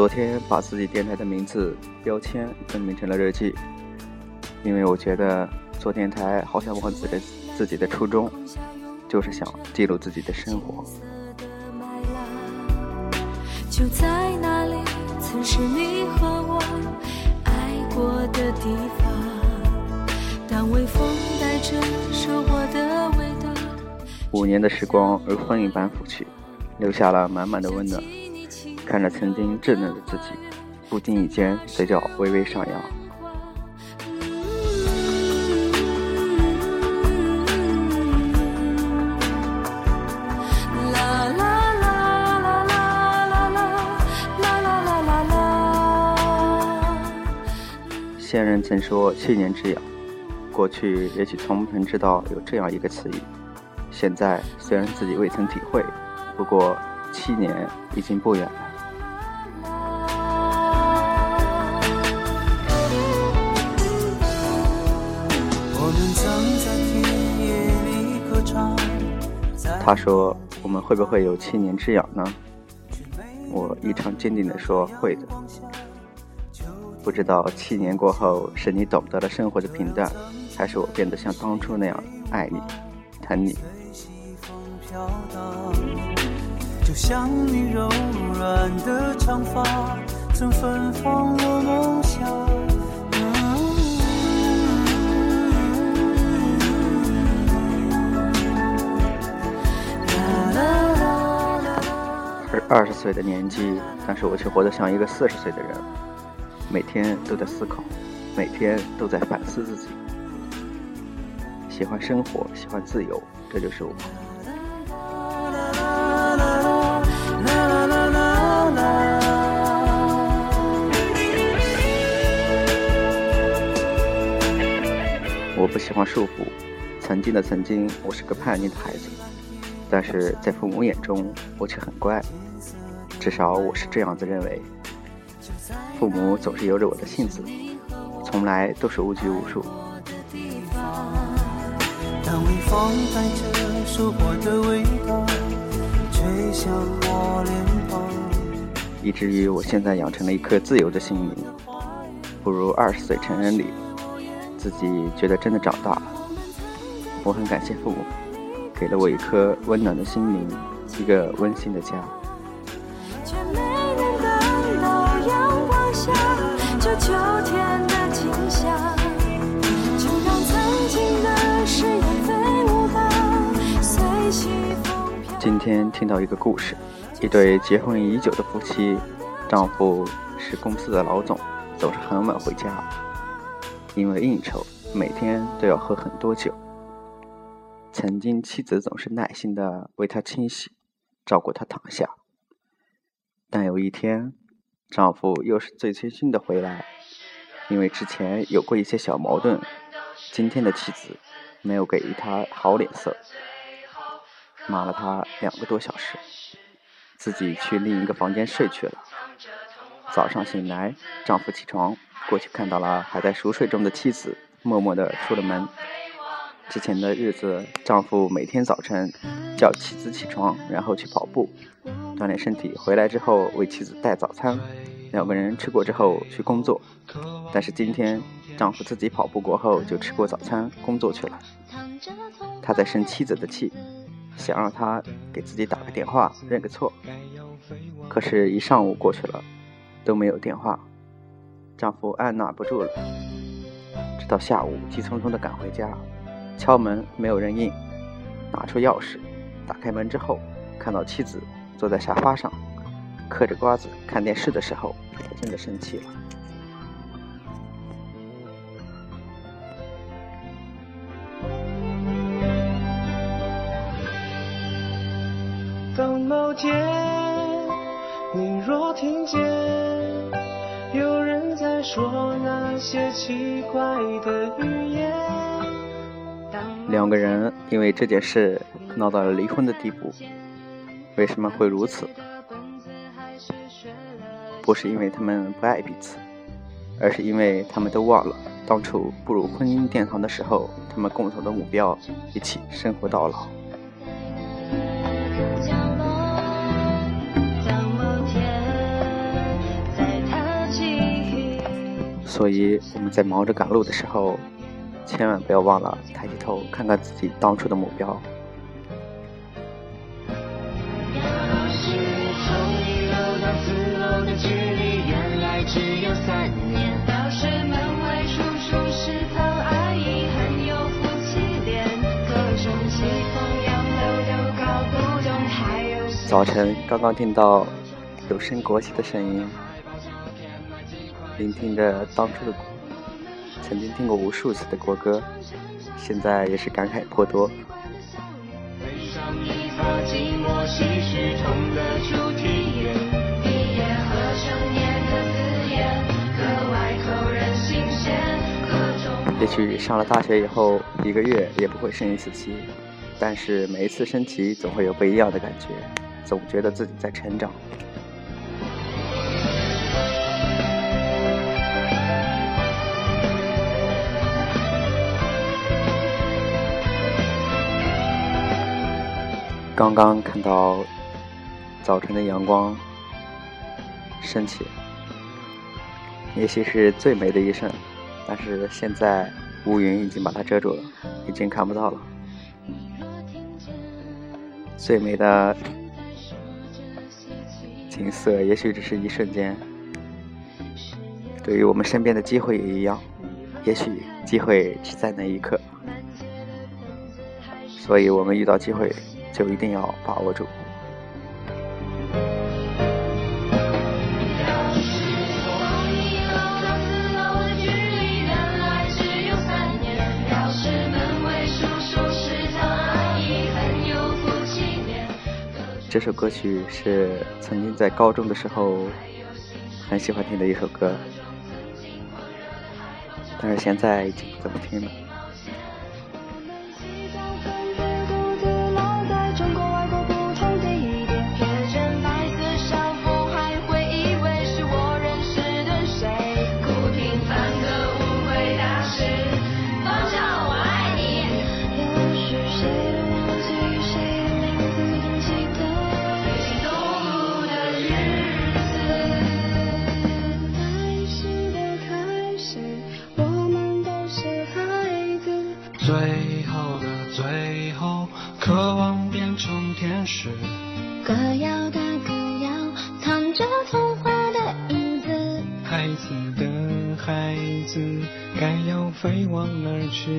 昨天把自己电台的名字标签更名成了日记，因为我觉得做电台好像忘记了自己的初衷，就是想记录自己的生活。就在那里，曾是你和我爱过的地方。当微风带着收获的味道。五年的时光如风一般拂去，留下了满满的温暖。看着曾经稚嫩的自己，不经意间嘴角微微上扬。先人曾说“七年之痒”，过去也许从不曾知道有这样一个词语。现在虽然自己未曾体会，不过七年已经不远了。他说：“我们会不会有七年之痒呢？”我异常坚定地说：“会的。”不知道七年过后，是你懂得了生活的平淡，还是我变得像当初那样爱你、疼你。就像你柔软的长发，曾芬芳我梦乡。二十岁的年纪，但是我却活得像一个四十岁的人，每天都在思考，每天都在反思自己。喜欢生活，喜欢自由，这就是我。我不喜欢束缚，曾经的曾经，我是个叛逆的孩子，但是在父母眼中，我却很乖。至少我是这样子认为。父母总是由着我的性子，从来都是无拘无束。以至于我现在养成了一颗自由的心灵，不如二十岁成人礼，自己觉得真的长大了。我很感谢父母，给了我一颗温暖的心灵，一个温馨的家。今天听到一个故事，一对结婚已久的夫妻，丈夫是公司的老总，总是很晚回家，因为应酬，每天都要喝很多酒。曾经妻子总是耐心的为他清洗，照顾他躺下，但有一天，丈夫又是醉醺醺的回来。因为之前有过一些小矛盾，今天的妻子没有给他好脸色，骂了他两个多小时，自己去另一个房间睡去了。早上醒来，丈夫起床过去看到了还在熟睡中的妻子，默默地出了门。之前的日子，丈夫每天早晨叫妻子起床，然后去跑步锻炼身体，回来之后为妻子带早餐。两个人吃过之后去工作，但是今天丈夫自己跑步过后就吃过早餐工作去了。他在生妻子的气，想让她给自己打个电话认个错，可是，一上午过去了都没有电话，丈夫按捺不住了，直到下午急匆匆地赶回家，敲门没有人应，拿出钥匙打开门之后，看到妻子坐在沙发上。嗑着瓜子看电视的时候，真的生气了。当某天你若听见有人在说那些奇怪的语言，两个人因为这件事闹到了离婚的地步，为什么会如此？不是因为他们不爱彼此，而是因为他们都忘了当初步入婚姻殿堂的时候，他们共同的目标，一起生活到老。所以我们在忙着赶路的时候，千万不要忘了抬起头看看自己当初的目标。早晨刚刚听到有升国旗的声音，聆听着当初的曾经听过无数次的国歌，现在也是感慨颇多。也许上了大学以后，一个月也不会升一次旗，但是每一次升旗总会有不一样的感觉。总觉得自己在成长。刚刚看到早晨的阳光升起，也许是最美的一瞬，但是现在乌云已经把它遮住了，已经看不到了。最美的。景色也许只是一瞬间，对于我们身边的机会也一样，也许机会只在那一刻，所以我们遇到机会就一定要把握住。这首歌曲是曾经在高中的时候很喜欢听的一首歌，但是现在已经不怎么听了。歌谣的歌谣，藏着童话的影子。孩子的孩子，该要飞往哪儿去？